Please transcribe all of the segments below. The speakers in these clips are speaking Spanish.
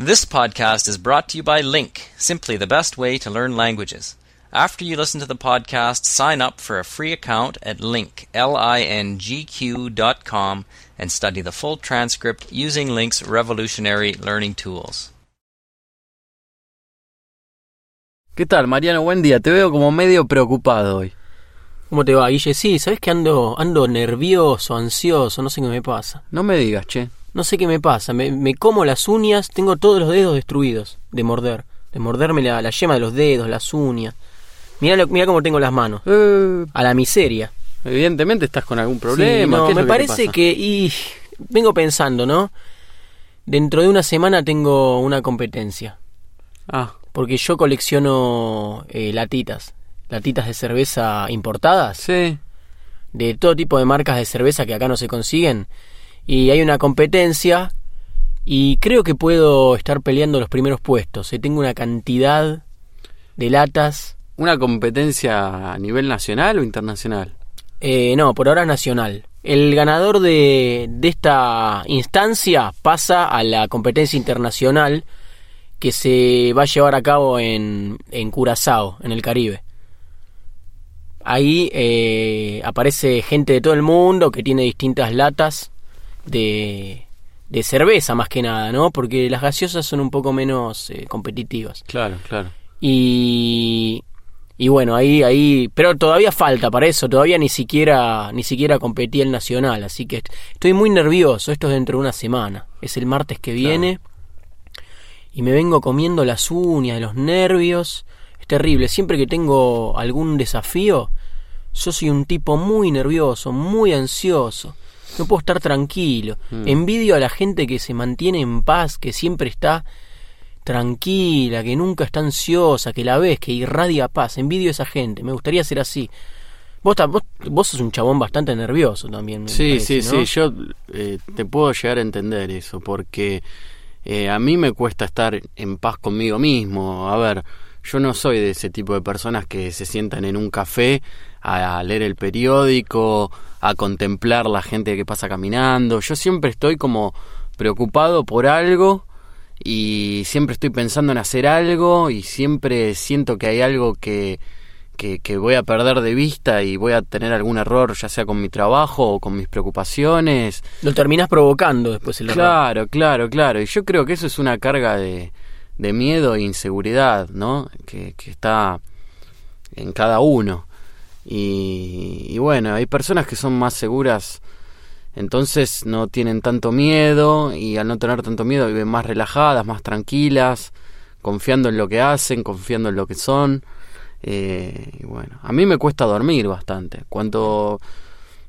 This podcast is brought to you by Link, simply the best way to learn languages. After you listen to the podcast, sign up for a free account at link, L-I-N-G-Q dot com and study the full transcript using Link's revolutionary learning tools. ¿Qué tal, Mariano? Buen día. Te veo como medio preocupado hoy. ¿Cómo te va, Guille? Sí, ¿sabes que ando, ando nervioso, ansioso? No sé qué me pasa. No me digas, che. No sé qué me pasa. Me, me como las uñas, tengo todos los dedos destruidos de morder. De morderme la, la yema de los dedos, las uñas. Mira, lo, mira cómo tengo las manos. Eh, A la miseria. evidentemente estás con algún Sí, problema. no, ¿Qué es me que parece pasa? que... Y vengo pensando, ¿no? Dentro de una semana tengo una competencia. Ah, Porque yo colecciono eh, latitas. Latitas de cerveza importadas. sí. de todo tipo de marcas de cerveza que acá no se consiguen. Y hay una competencia y creo que puedo estar peleando los primeros puestos. Eh, Tengo una cantidad de latas. ¿Una competencia a nivel nacional o internacional? Eh, no, por ahora nacional. El ganador de, de esta instancia pasa a la competencia internacional que se va a llevar a cabo en, en Curazao, en el Caribe. Ahí eh, aparece gente de todo el mundo que tiene distintas latas de, de cerveza más que nada, ¿no? Porque las gaseosas son un poco menos eh, competitivas. Claro, claro. Y, y bueno, ahí, ahí, pero todavía falta para eso, todavía ni siquiera, ni siquiera competí el nacional, así que est- estoy muy nervioso, esto es dentro de una semana, es el martes que viene, y me vengo comiendo las uñas de los nervios, es terrible, siempre que tengo algún desafío, yo soy un tipo muy nervioso, muy ansioso, no puedo estar tranquilo, envidio a la gente que se mantiene en paz, que siempre está tranquila, que nunca está ansiosa, que la ves, que irradia paz. Envidio a esa gente, me gustaría ser así. Vos, vos, vos sos un chabón bastante nervioso también. Sí, parece, sí, ¿no? sí. Yo eh, te puedo llegar a entender eso, porque eh, a mí me cuesta estar en paz conmigo mismo. A ver, yo no soy de ese tipo de personas que se sientan en un café a, a leer el periódico, a contemplar la gente que pasa caminando. Yo siempre estoy como preocupado por algo y siempre estoy pensando en hacer algo y siempre siento que hay algo que, que, que voy a perder de vista y voy a tener algún error, ya sea con mi trabajo o con mis preocupaciones. Lo terminás provocando después el error. Claro, claro, claro. Y yo creo que eso es una carga de, de miedo e inseguridad, ¿no? Que, que está en cada uno. Y, y bueno, hay personas que son más seguras, entonces no tienen tanto miedo y al no tener tanto miedo viven más relajadas, más tranquilas, confiando en lo que hacen, confiando en lo que son. Eh, y bueno, a mí me cuesta dormir bastante. Cuanto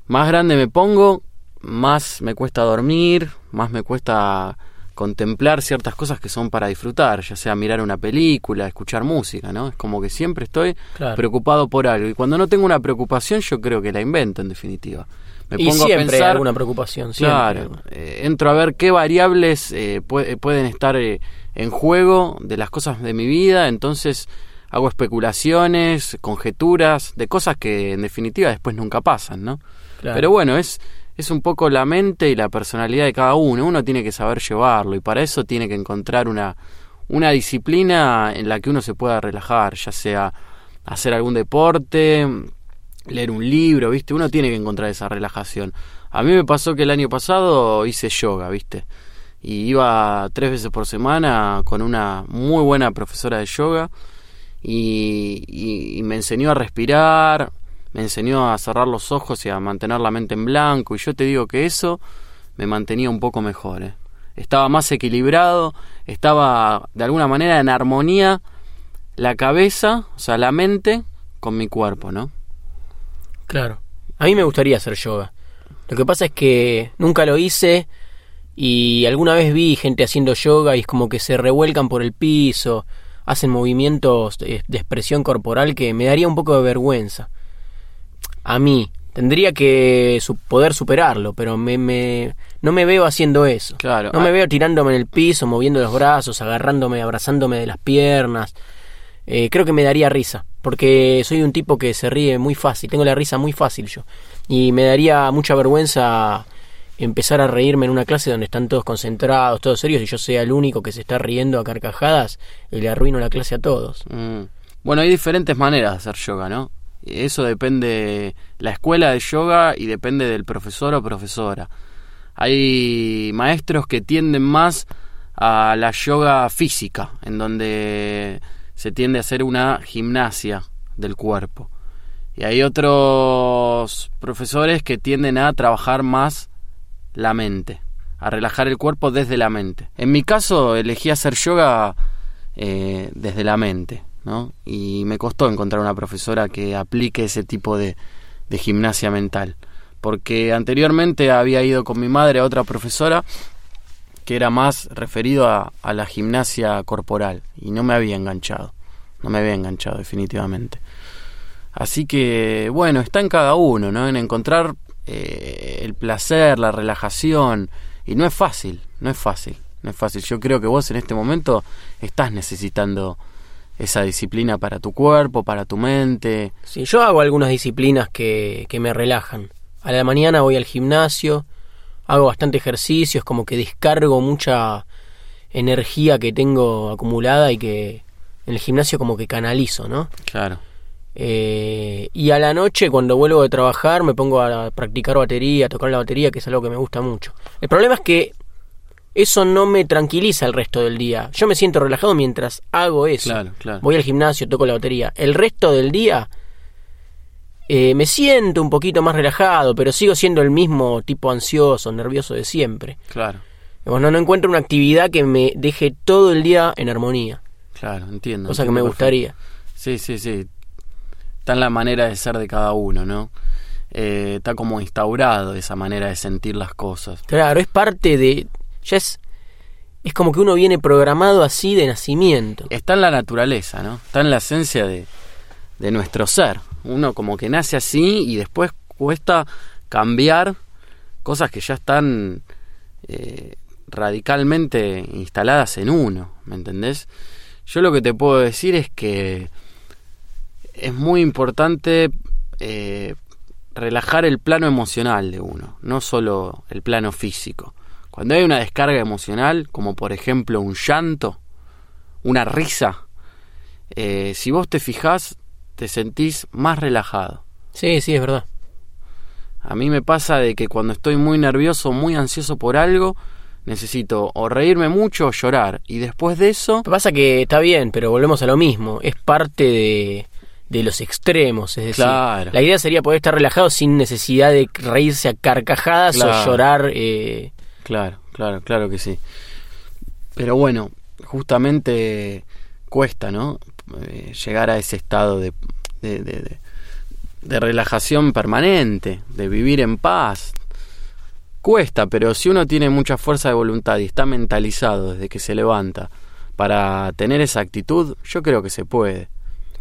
más grande me pongo, más me cuesta dormir, más me cuesta contemplar ciertas cosas que son para disfrutar, ya sea mirar una película, escuchar música, ¿no? Es como que siempre estoy Claro. preocupado por algo y cuando no tengo una preocupación yo creo que la invento en definitiva. Me y pongo siempre a hay pensar, alguna preocupación. Siempre. claro, eh, entro a ver qué variables eh, pue- pueden estar eh, en juego de las cosas de mi vida, entonces hago especulaciones, conjeturas de cosas que en definitiva después nunca pasan, ¿no? Claro. Pero bueno, es, es un poco la mente y la personalidad de cada uno. Uno tiene que saber llevarlo y para eso tiene que encontrar una, una disciplina en la que uno se pueda relajar, ya sea hacer algún deporte, leer un libro, ¿viste? Uno tiene que encontrar esa relajación. A mí me pasó que el año pasado hice yoga, ¿viste? Y iba tres veces por semana con una muy buena profesora de yoga y, y- y me enseñó a respirar, me enseñó a cerrar los ojos y a mantener la mente en blanco y yo te digo que eso me mantenía un poco mejor. ¿eh? Estaba más equilibrado, estaba de alguna manera en armonía la cabeza, o sea, la mente con mi cuerpo, ¿no? Claro. A mí me gustaría hacer yoga. Lo que pasa es que nunca lo hice y alguna vez vi gente haciendo yoga y es como que se revuelcan por el piso, hacen movimientos de, expresión corporal que me daría un poco de vergüenza. A mí. Tendría que su- poder superarlo, pero me, me- no me veo haciendo eso. Claro. No me Ah. veo tirándome en el piso, moviendo los brazos, agarrándome, abrazándome de las piernas. Eh, creo que me daría risa, porque soy un tipo que se ríe muy fácil, tengo la risa muy fácil yo. Y me daría mucha vergüenza empezar a reírme en una clase donde están todos concentrados, todos serios, y yo sea el único que se está riendo a carcajadas y le arruino la clase a todos. Mm. Bueno, hay diferentes maneras de hacer yoga, ¿no? Eso depende la escuela de yoga y depende del profesor o profesora. Hay maestros que tienden más a la yoga física, en donde se tiende a hacer una gimnasia del cuerpo. Y hay otros profesores que tienden a trabajar más la mente, a relajar el cuerpo desde la mente. En mi caso elegí hacer yoga eh, desde la mente, ¿no? Y me costó encontrar una profesora que aplique ese tipo de, de gimnasia mental. Porque anteriormente había ido con mi madre a otra profesora que era más referido a, la gimnasia corporal y no me había enganchado. No me había enganchado definitivamente. Así que, bueno, está en cada uno, ¿no? En encontrar eh, el placer, la relajación. Y no es fácil, no es fácil, no es fácil. Yo creo que vos en este momento estás necesitando esa disciplina para tu cuerpo, para tu mente. Sí, yo hago algunas disciplinas que, que me relajan. A la mañana voy al gimnasio, hago bastante ejercicios, como que descargo mucha energía que tengo acumulada y que en el gimnasio como que canalizo, ¿no? Claro. Eh, y a la noche, cuando vuelvo de trabajar, me pongo a practicar batería, a tocar la batería, que es algo que me gusta mucho. El problema es que eso no me tranquiliza el resto del día. Yo me siento relajado mientras hago eso. Claro, claro. Voy al gimnasio, toco la batería. El resto del día eh, me siento un poquito más relajado, pero sigo siendo el mismo tipo ansioso, nervioso de siempre. Claro, Bueno, no encuentro una actividad que me deje todo el día en armonía. claro, entiendo. Cosa que entiendo me perfecto. gustaría. Sí, sí, sí. Está en la manera de ser de cada uno, ¿no? Eh, está como instaurado esa manera de sentir las cosas. Claro, es parte de. Es. Es como que uno viene programado así de nacimiento. Está en la naturaleza, ¿no? Está en la esencia de, de nuestro ser. Uno como que nace así y después cuesta cambiar cosas que ya están eh, radicalmente instaladas en uno, ¿me entendés? Yo lo que te puedo decir es que es muy importante eh, relajar el plano emocional de uno, no solo el plano físico. Cuando hay una descarga emocional, como por ejemplo un llanto, una risa, eh, si vos te fijás, te sentís más relajado. Sí, sí, es verdad. A mí me pasa de que cuando estoy muy nervioso, muy ansioso por algo, necesito o reírme mucho o llorar. Y después de eso, pasa que está bien, pero volvemos a lo mismo. Es parte de, de los extremos. Es decir, Claro. la idea sería poder estar relajado sin necesidad de reírse a carcajadas o llorar. eh, Claro, claro, claro que sí. Pero bueno, justamente cuesta, ¿no? Eh, llegar a ese estado de, de, de- de- relajación permanente, de vivir en paz. Cuesta, pero si uno tiene mucha fuerza de voluntad y está mentalizado desde que se levanta para tener esa actitud, yo creo que se puede.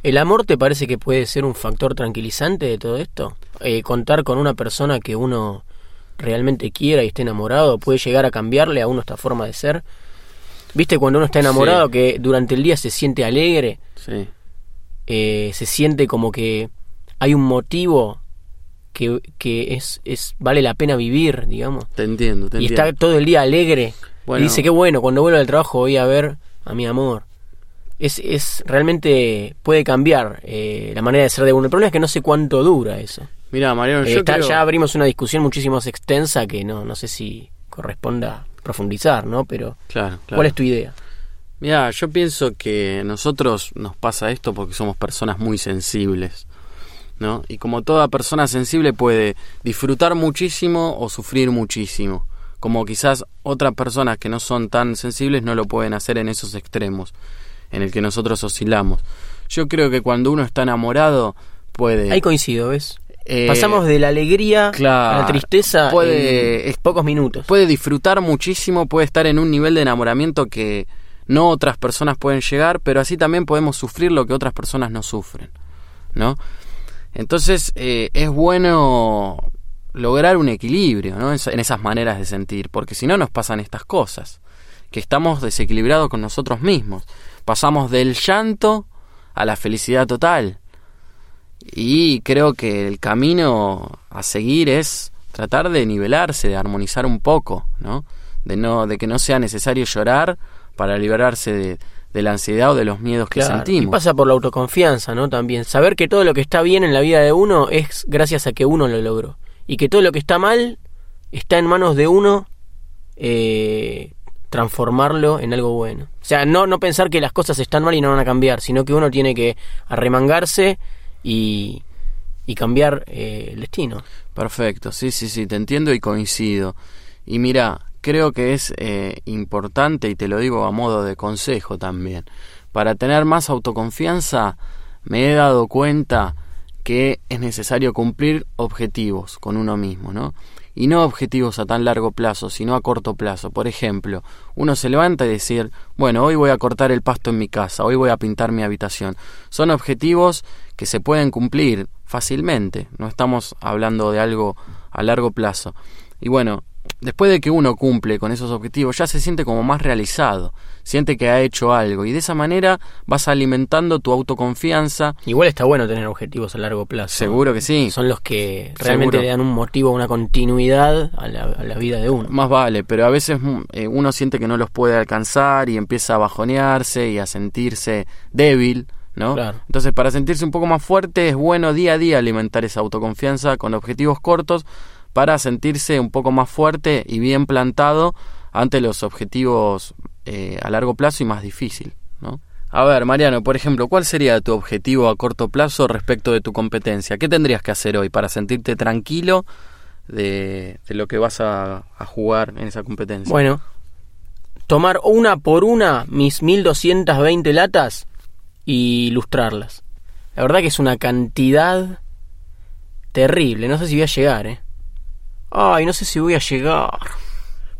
¿El amor te parece que puede ser un factor tranquilizante de todo esto? Eh, contar con una persona que uno realmente quiera y esté enamorado puede llegar a cambiarle a uno esta forma de ser. ¿Viste cuando uno está enamorado Sí. que durante el día se siente alegre? Sí, eh, se siente como que hay un motivo que, que es, es vale la pena vivir, digamos. te entiendo, te Y entiendo. está todo el día alegre. Bueno. Y dice, qué bueno, cuando vuelvo al trabajo voy a ver a mi amor. Es, es realmente puede cambiar eh, la manera de ser de uno. El problema es que no sé cuánto dura eso. Mira, Mariano, Eh, yo está- creo... Ya abrimos una discusión muchísimo más extensa que no, no sé si corresponda profundizar, ¿no? Pero, Claro, claro. ¿cuál es tu idea? Mira, yo pienso que nosotros nos pasa esto porque somos personas muy sensibles, ¿no? Y como toda persona sensible puede disfrutar muchísimo o sufrir muchísimo, como quizás otras personas que no son tan sensibles no lo pueden hacer en esos extremos en el que nosotros oscilamos. Yo creo que cuando uno está enamorado puede Ahí coincido, ¿ves? Eh, Pasamos de la alegría a la tristeza puede- en pocos minutos. puede disfrutar muchísimo, puede estar en un nivel de enamoramiento que no otras personas pueden llegar, pero así también podemos sufrir lo que otras personas no sufren, ¿no? Entonces eh, es bueno lograr un equilibrio, ¿no? En esas maneras de sentir, porque si no nos pasan estas cosas, que estamos desequilibrados con nosotros mismos, pasamos del llanto a la felicidad total. Y creo que el camino a seguir es tratar de nivelarse, de armonizar un poco, ¿no? De no, de que no sea necesario llorar para liberarse de, de la ansiedad o de los miedos que Claro, sentimos. Y pasa por la autoconfianza, ¿no? También. Saber que todo lo que está bien en la vida de uno es gracias a que uno lo logró. Y que todo lo que está mal está en manos de uno eh, transformarlo en algo bueno. O sea, no, no pensar que las cosas están mal y no van a cambiar, sino que uno tiene que arremangarse y, y cambiar eh, el destino. Perfecto, sí, sí, sí, te entiendo y coincido. Y mira, creo que es eh, importante, y te lo digo a modo de consejo también, para tener más autoconfianza, me he dado cuenta que es necesario cumplir objetivos con uno mismo, ¿no? Y no objetivos a tan largo plazo, sino a corto plazo. Por ejemplo, uno se levanta y decir, bueno, hoy voy a cortar el pasto en mi casa, hoy voy a pintar mi habitación. Son objetivos que se pueden cumplir fácilmente, no estamos hablando de algo a largo plazo. Y bueno, después de que uno cumple con esos objetivos, ya se siente como más realizado, siente que ha hecho algo y de esa manera vas alimentando tu autoconfianza. Igual está bueno tener objetivos a largo plazo. Seguro que sí. Son los que realmente Seguro. le dan un motivo, una continuidad a la, a la vida de uno. Más vale, pero a veces mm, eh, uno siente que no los puede alcanzar y empieza a bajonearse y a sentirse débil, ¿no? Claro. Entonces, para sentirse un poco más fuerte es bueno día a día alimentar esa autoconfianza con objetivos cortos para sentirse un poco más fuerte y bien plantado ante los objetivos eh, a largo plazo y más difícil, ¿no? A ver, Mariano, por ejemplo, ¿cuál sería tu objetivo a corto plazo respecto de tu competencia? ¿Qué tendrías que hacer hoy para sentirte tranquilo de, lo que vas a, a jugar en esa competencia? Bueno, tomar una por una mis 1220 latas y ilustrarlas. La verdad que es una cantidad terrible. No sé si voy a llegar, ¿eh? Ay, no sé si voy a llegar.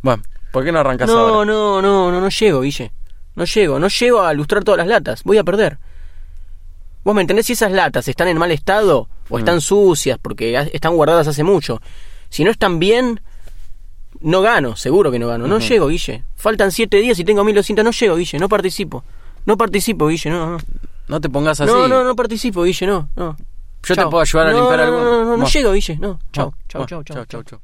Bueno, ¿por qué no arrancas No, ahora? no, no, no, no llego, Guille. No llego, no llego a ilustrar todas las latas. Voy a perder. ¿Vos me entendés si esas latas están en mal estado o están sucias porque están guardadas hace mucho? Si no están bien, no gano, seguro que no gano. No llego, Guille. Faltan siete días y tengo 1200, no llego, Guille. No participo. No participo, Guille, no, no. No te pongas así. No, no, no participo, Guille, no, no. Yo te puedo ayudar a No, limpiar no, No, no, no, no llego, Guille, no. Chao, chao, chao. chao.